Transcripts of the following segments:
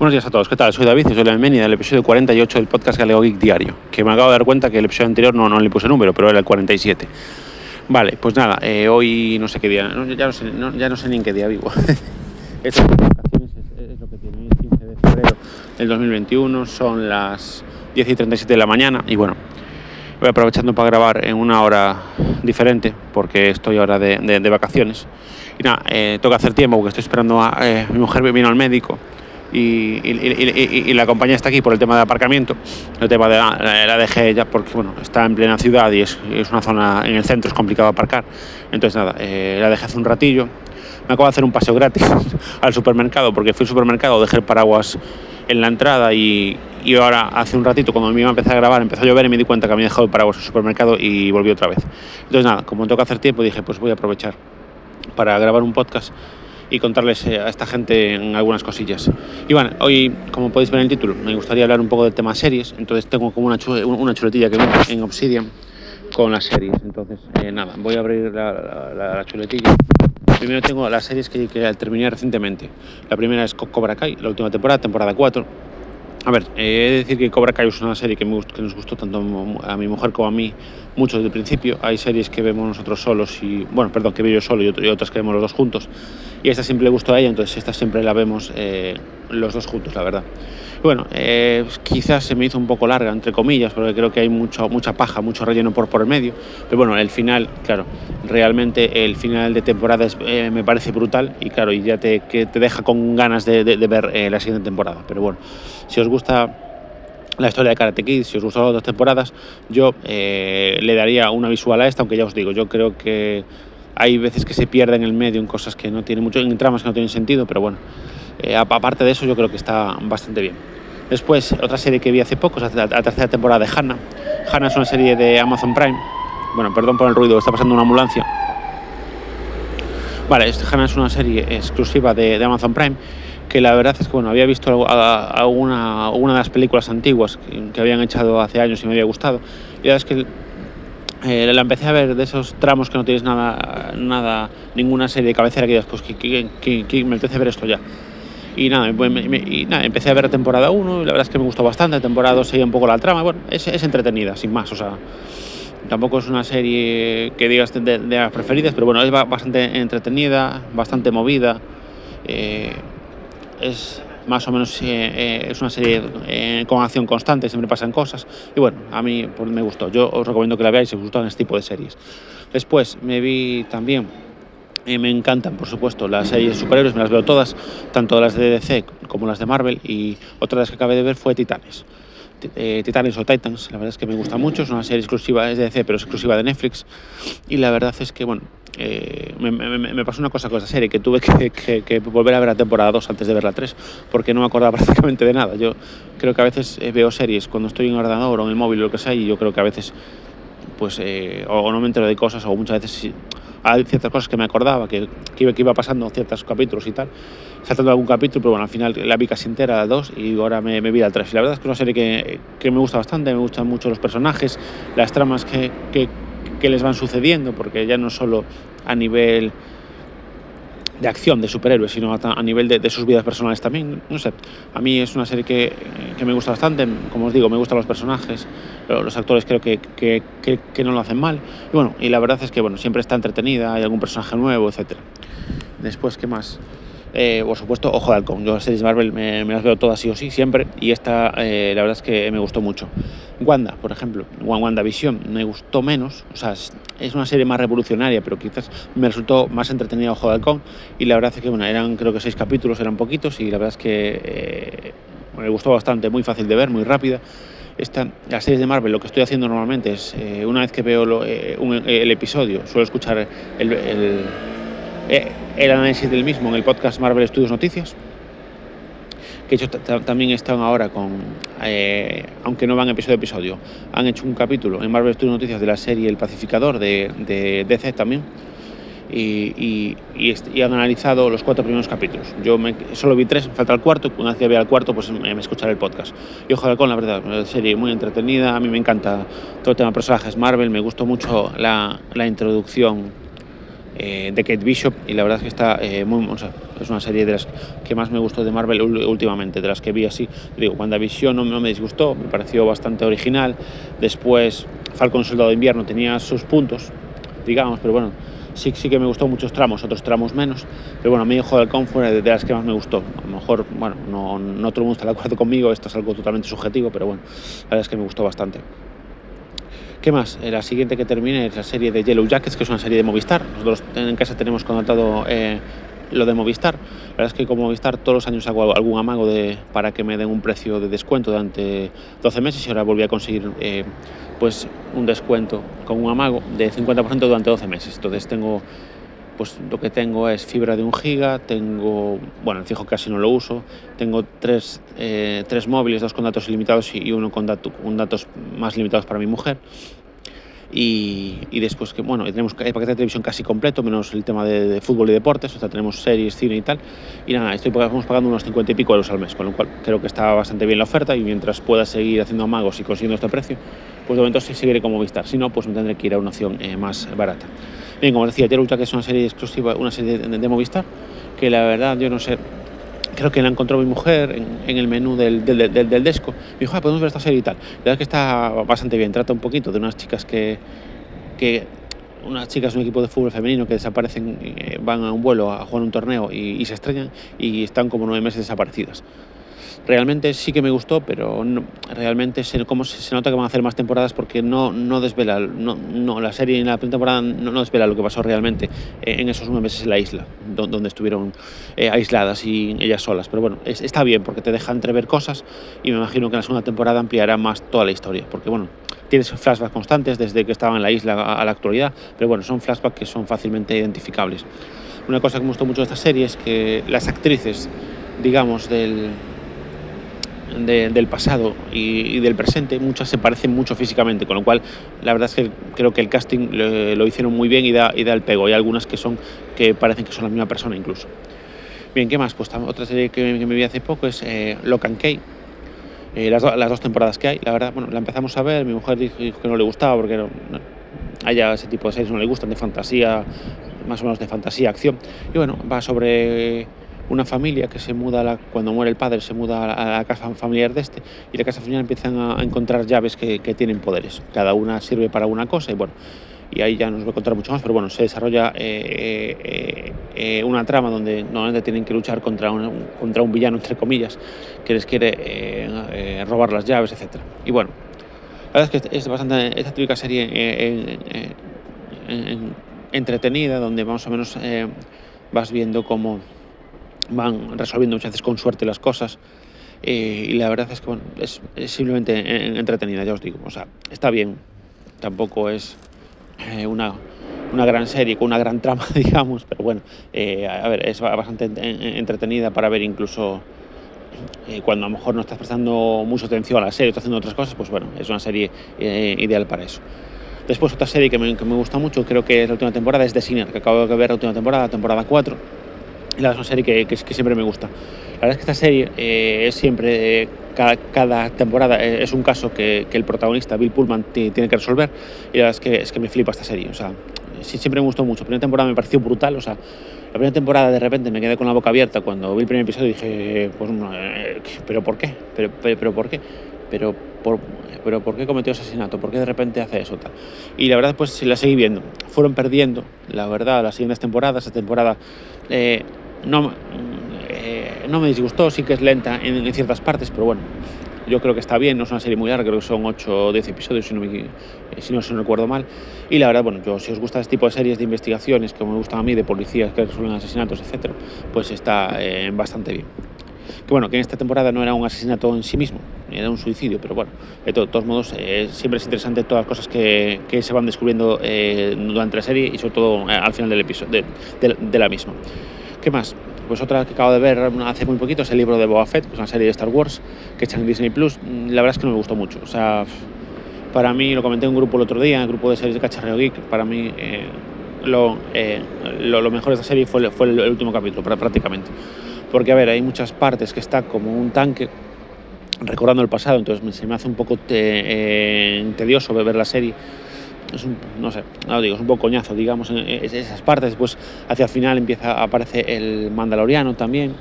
Buenos días a todos, ¿qué tal? Soy David y soy la bienvenida del episodio 48 del podcast Galego Geek Diario, que me acabo de dar cuenta que el episodio anterior no, no le puse número, pero era el 47. Vale, pues nada, eh, hoy no sé qué día, ya, no sé, ya no sé ni en qué día vivo. Estas vacaciones es, lo que tiene, es 15 de febrero del 2021, son las 10 y 37 de la mañana y bueno, voy aprovechando para grabar en una hora diferente porque estoy ahora de, de, de vacaciones. Y nada, eh, tengo que hacer tiempo porque estoy esperando a eh, mi mujer vino al médico y, y, y, y, la compañía está aquí por el tema de aparcamiento, el tema de la, la dejé ya porque bueno, está en plena ciudad y es, es, una zona en el centro, es complicado aparcar. Entonces nada, eh, la dejé hace un ratillo. Me acabo de hacer un paseo gratis al supermercado porque fui al supermercado, dejé el paraguas en la entrada y, ahora hace un ratito cuando me iba a empezar a grabar empezó a llover y me di cuenta que había dejado el paraguas el supermercado y volví otra vez. Entonces nada, como tengo que hacer tiempo dije pues voy a aprovechar para grabar un podcast y contarles eh, a esta gente en algunas cosillas. Y bueno, hoy, como podéis ver en el título, me gustaría hablar un poco del tema series, entonces tengo como una, una chuletilla que viene en Obsidian con las series. Entonces, eh, nada, voy a abrir la, la, la, chuletilla. Primero tengo las series que, que terminé recientemente. La primera es Cobra Kai, la última temporada, temporada 4 a ver, eh, he de decir que Cobra Kai es una serie que, me que, nos gustó tanto a mi mujer como a mí mucho desde el principio. Hay series que vemos nosotros solos y, bueno, perdón, que veo yo solo y, otras que vemos los dos juntos. Y esta siempre le gustó a ella, entonces esta siempre la vemos eh, los dos juntos, la verdad. Y bueno, eh, quizás se me hizo un poco larga, entre comillas, porque creo que hay mucho, mucha paja, mucho relleno por, por el medio. Pero bueno, el final, claro, realmente el final de temporada es, eh, me parece brutal y claro, y ya te, que te deja con ganas de, de, de ver eh, la siguiente temporada. Pero bueno, si os gusta la historia de Karate Kid, si os gustan las dos temporadas, yo eh, le daría una visual a esta, aunque ya os digo, yo creo que hay veces que se pierde en el medio en cosas que no tienen mucho, en tramas que no tienen sentido, pero bueno, eh, aparte de eso yo creo que está bastante bien. Después, otra serie que vi hace poco es la, tercera temporada de Hannah. Hannah es una serie de Amazon Prime. Bueno, perdón por el ruido, está pasando una ambulancia. Vale, Hannah es una serie exclusiva de, de Amazon Prime que la verdad es que bueno, había visto alguna, alguna de las películas antiguas que, que, habían echado hace años y me había gustado. Y la verdad es que eh, la empecé a ver de esos tramos que no tienes nada, nada ninguna serie de cabecera que digas, pues que, que, que, me apetece ver esto ya. Y nada, me, me, y nada, empecé a ver temporada 1 y la verdad es que me gustó bastante. La temporada 2 seguía un poco la trama. Bueno, es, es entretenida, sin más. O sea, tampoco es una serie que digas de, de las preferidas, pero bueno, es bastante entretenida, bastante movida. Eh, es más o menos eh, eh, es una serie eh, con acción constante, siempre pasan cosas. Y bueno, a mí pues, me gustó. Yo os recomiendo que la veáis si os gustan este tipo de series. Después me vi también, eh, me encantan por supuesto las series superhéroes, me las veo todas, tanto las de DC como las de Marvel. Y otra de las que acabé de ver fue Titanes. Titanes o Titans, la verdad es que me gusta mucho, es una serie exclusiva, es de DC, pero exclusiva de Netflix. Y la verdad es que, bueno, eh, me, me, me, pasó una cosa con esa serie, que tuve que, que, que, volver a ver la temporada 2 antes de ver la 3, porque no me acordaba prácticamente de nada. Yo creo que a veces eh, veo series cuando estoy en el ordenador o en el móvil o lo que sea, y yo creo que a veces pues eh, o, no me entero de cosas, o muchas veces hay ciertas cosas que me acordaba, que, que, iba, que iba pasando ciertos capítulos y tal, saltando algún capítulo, pero bueno, al final la vi casi entera, la 2, y ahora me, me vi al 3. Y la verdad es que es una serie que, que me gusta bastante, me gustan mucho los personajes, las tramas que, que, que les van sucediendo, porque ya no solo a nivel de acción de superhéroes, sino a, nivel de, sus vidas personales también. No sé, a mí es una serie que, que, me gusta bastante, como os digo, me gustan los personajes, los actores creo que, que, que, no lo hacen mal. Y bueno, y la verdad es que bueno, siempre está entretenida, hay algún personaje nuevo, etc. Después, ¿qué más? Eh, por supuesto, Ojo de Halcón. Yo las series Marvel me, me, las veo todas sí o sí, siempre. Y esta, eh, la verdad es que me gustó mucho. Wanda, por ejemplo, WandaVision, me gustó menos. O sea, es una serie más revolucionaria, pero quizás me resultó más entretenida Ojo de Halcón. Y la verdad es que, bueno, eran creo que seis capítulos, eran poquitos. Y la verdad es que eh, me gustó bastante, muy fácil de ver, muy rápida. Esta, las series de Marvel, lo que estoy haciendo normalmente es, eh, una vez que veo lo, eh, un, el episodio, suelo escuchar el, el el análisis del mismo en el podcast Marvel Studios Noticias, que hecho también están ahora con, eh, aunque no van episodio a episodio, han hecho un capítulo en Marvel Studios Noticias de la serie El Pacificador de, de DC también, y, han analizado los cuatro primeros capítulos. Yo solo vi tres, falta el cuarto, una vez que vea el cuarto pues me, me escucharé el podcast. Y ojalá con la verdad, una serie muy entretenida, a mí me encanta todo el tema de personajes Marvel, me gustó mucho la introducción de Kate Bishop y la verdad es que está muy, o sea, es una serie de las que más me gustó de Marvel últimamente, de las que vi así. Digo, WandaVision no, no me disgustó, me pareció bastante original. Después Falcon Soldado de Invierno tenía sus puntos, digamos, pero bueno, sí, sí que me gustó muchos tramos, otros tramos menos. Pero bueno, a mí Hijo del fue de las que más me gustó. A lo mejor, bueno, no, no todo el mundo está de acuerdo conmigo, esto es algo totalmente subjetivo, pero bueno, la verdad es que me gustó bastante. ¿Qué más? Eh, la siguiente que termine es la serie de Yellow Jackets, que es una serie de Movistar. Nosotros en casa tenemos contratado eh, lo de Movistar. La verdad es que como Movistar todos los años hago algún amago de, para que me den un precio de descuento durante 12 meses y ahora volví a conseguir eh, pues un descuento con un amago de 50% durante 12 meses. Entonces tengo pues lo que tengo es fibra de un giga, tengo, bueno, el fijo casi no lo uso, tengo tres, eh, tres móviles, dos con datos ilimitados y uno con, con datos más limitados para mi mujer. Y, después que, bueno, tenemos el paquete de televisión casi completo, menos el tema de, fútbol y deportes, o sea, tenemos series, cine y tal. Y nada, estoy, estamos pagando unos 50 y pico euros al mes, con lo cual creo que está bastante bien la oferta y mientras pueda seguir haciendo amagos y consiguiendo este precio, pues de momento sí seguiré como Vistar. Si no, pues me tendré que ir a una opción eh, más barata. Bien, como decía, Ultra, que es una serie exclusiva, una serie de Movistar, que la verdad yo no sé creo que la encontró mi mujer en, el menú del, del, del, Desco. Me dijo, ah, podemos ver esta serie y tal. La verdad es que está bastante bien. Trata un poquito de unas chicas que, que unas chicas un equipo de fútbol femenino que desaparecen, eh, van a un vuelo a jugar un torneo y, y, se estrellan y están como nueve meses desaparecidas realmente sí que me gustó, pero realmente se, como se, nota que van a hacer más temporadas porque no, no desvela, no, no, la serie en la primera temporada no, no, desvela lo que pasó realmente en esos nueve meses en la isla, donde, estuvieron eh, aisladas y ellas solas. Pero bueno, está bien porque te deja entrever cosas y me imagino que en la segunda temporada ampliará más toda la historia, porque bueno, tienes flashbacks constantes desde que estaban en la isla a, a la actualidad, pero bueno, son flashbacks que son fácilmente identificables. Una cosa que me gustó mucho de esta serie es que las actrices, digamos, del, del pasado y, del presente, muchas se parecen mucho físicamente, con lo cual la verdad es que creo que el casting lo, hicieron muy bien y da, y da el pego. Hay algunas que son que parecen que son la misma persona incluso. Bien, ¿qué más? Pues otra serie que, me vi hace poco es eh, Lock and Key. Eh, las, las, dos temporadas que hay, la verdad, bueno, la empezamos a ver, mi mujer dijo, que no le gustaba porque no, a ella ese tipo de series no le gustan, de fantasía, más o menos de fantasía, acción. Y bueno, va sobre una familia que se muda, cuando muere el padre, se muda a la casa familiar de este y la casa familiar empiezan a, encontrar llaves que, que, tienen poderes. Cada una sirve para una cosa y bueno, y ahí ya nos voy a contar mucho más, pero bueno, se desarrolla eh, eh, eh, una trama donde normalmente tienen que luchar contra un, contra un villano, entre comillas, que les quiere robar las llaves, etc. Y bueno, la verdad es que es bastante, esta típica serie entretenida, donde más o menos vas viendo cómo van resolviendo muchas veces con suerte las cosas. Eh, y la verdad es que bueno, es, simplemente entretenida, ya os digo. O sea, está bien. Tampoco es eh, una, una, gran serie con una gran trama, digamos, pero bueno, eh, a ver, es bastante entretenida para ver incluso cuando a lo mejor no estás prestando mucha atención a la serie, estás haciendo otras cosas, pues bueno, es una serie ideal para eso. Después otra serie que me, que me, gusta mucho, creo que es la última temporada, es The que acabo de ver la última temporada, temporada 4 la es una serie que, que, siempre me gusta. La verdad es que esta serie eh, es siempre, eh, cada, temporada eh, es un caso que, que, el protagonista, Bill Pullman, tiene que resolver y la verdad es que, es que me flipa esta serie. O sea, sí, siempre me gustó mucho. La primera temporada me pareció brutal, o sea, la primera temporada de repente me quedé con la boca abierta cuando vi el primer episodio y dije, pues, ¿pero por qué? ¿Pero, pero, por qué? Pero por, pero ¿por qué cometió asesinato? ¿Por qué de repente hace eso? Tal? Y la verdad, pues la seguí viendo. Fueron perdiendo, la verdad, las siguientes temporadas. Esta temporada no, eh, no me disgustó, sí que es lenta en, ciertas partes, pero bueno, yo creo que está bien, no es una serie muy larga, creo que son 8 o 10 episodios, si no, me, si no, recuerdo mal. Y la verdad, bueno, yo, si os gusta este tipo de series de investigaciones, como me gustan a mí, de policías que resuelven asesinatos, etc., pues está eh, bastante bien. Que bueno, que en esta temporada no era un asesinato en sí mismo, era un suicidio, pero bueno, de, todos modos, eh, siempre es interesante todas las cosas que, que se van descubriendo durante la serie y sobre todo al final del episodio, de la misma. ¿Qué más? Pues otra que acabo de ver hace muy poquito es el libro de Boba Fett, que es una serie de Star Wars que echan en Disney Plus. La verdad es que no me gustó mucho. O sea, para mí, lo comenté en un grupo el otro día, el grupo de series de Cacharreo Geek, para mí eh, eh, lo, lo, mejor de esta serie fue, fue el, último capítulo, prácticamente. Porque, a ver, hay muchas partes que está como un tanque recordando el pasado, entonces se me hace un poco te, eh, tedioso ver la serie es un, no sé, no digo, es un poco coñazo, digamos, en esas partes. Después, hacia el final, empieza aparece el Mandaloriano también.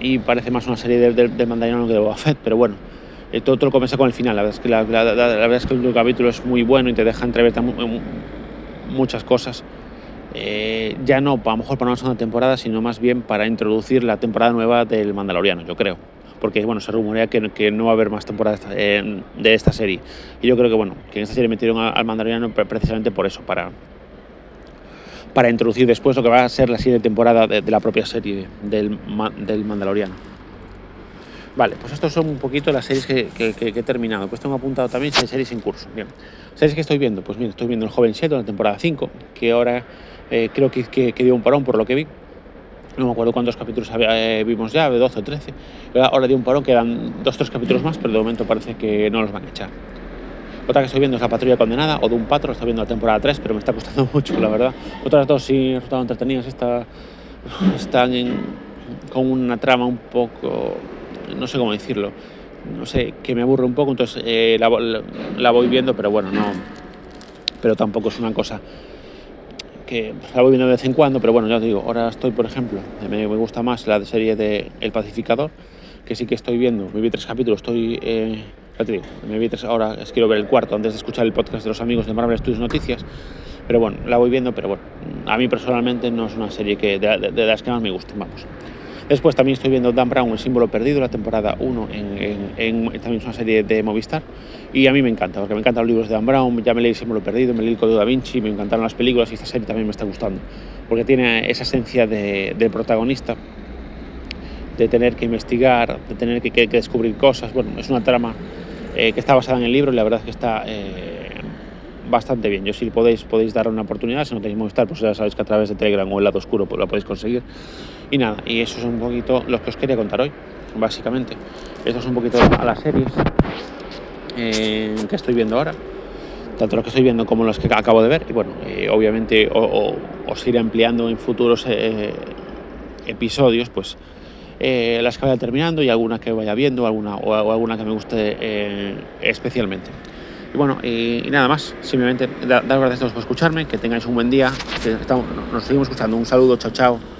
Y parece más una serie del de, Mandaloriano que de Boba Fett, pero bueno, eh, todo, lo comienza con el final. La verdad, es que la, verdad es que el último capítulo es muy bueno y te deja entrever muchas cosas. Eh, ya no, a lo mejor para una segunda temporada, sino más bien para introducir la temporada nueva del Mandaloriano, yo creo porque bueno, se rumorea que, que no va a haber más temporadas de esta serie. Y yo creo que bueno, que en esta serie metieron al Mandaloriano precisamente por eso, para, para introducir después lo que va a ser la siguiente temporada de, la propia serie del, del Mandaloriano. Vale, pues estos son un poquito las series que, he terminado. Pues tengo apuntado también seis series en curso. Bien, series que estoy viendo. Pues bien, estoy viendo El Joven Sheldon, la temporada 5, que ahora eh, creo que, que, dio un parón por lo que vi no me acuerdo cuántos capítulos eh, vimos ya, de 12 o 13. Ahora de un parón quedan dos o tres capítulos más, pero de momento parece que no los van a echar. Otra que estoy viendo es La Patrulla Condenada o de un Patro, estoy viendo la temporada 3, pero me está costando mucho, la verdad. Otras dos sí resultaron entretenidas, esta, están con una trama un poco, no sé cómo decirlo, no sé, que me aburre un poco, entonces eh, la, la voy viendo, pero bueno, no, pero tampoco es una cosa que la voy viendo de vez en cuando, pero bueno, ya os digo, ahora estoy, por ejemplo, me, me gusta más la serie de El Pacificador, que sí que estoy viendo, me vi tres capítulos, estoy, eh, ya te digo, me vi tres, ahora quiero ver el cuarto antes de escuchar el podcast de los amigos de Marvel Studios Noticias, pero bueno, la voy viendo, pero bueno, a mí personalmente no es una serie que de, de las que más me gusten, vamos. Después también estoy viendo Dan Brown, El símbolo perdido, la temporada 1, en, también es una serie de Movistar. Y a mí me encanta, porque me encantan los libros de Dan Brown, ya me leí El símbolo perdido, me leí El Código da Vinci, me encantaron las películas y esta serie también me está gustando. Porque tiene esa esencia de, protagonista, de tener que investigar, de tener que, descubrir cosas. Bueno, es una trama eh, que está basada en el libro y la verdad es que está... Eh, bastante bien. Yo si podéis, podéis dar una oportunidad, si no tenéis Movistar, pues ya sabéis que a través de Telegram o el lado oscuro pues lo podéis conseguir. Y nada, y eso es un poquito lo que os quería contar hoy, básicamente. Esto es un poquito a las series eh, que estoy viendo ahora, tanto los que estoy viendo como los que acabo de ver. Y bueno, eh, obviamente os iré ampliando en futuros eh, episodios, pues las que vaya terminando y alguna que vaya viendo alguna, o, alguna que me guste especialmente. Y bueno, y, nada más, simplemente daros gracias a todos por escucharme, que tengáis un buen día, que nos seguimos escuchando. Un saludo, chao, chao.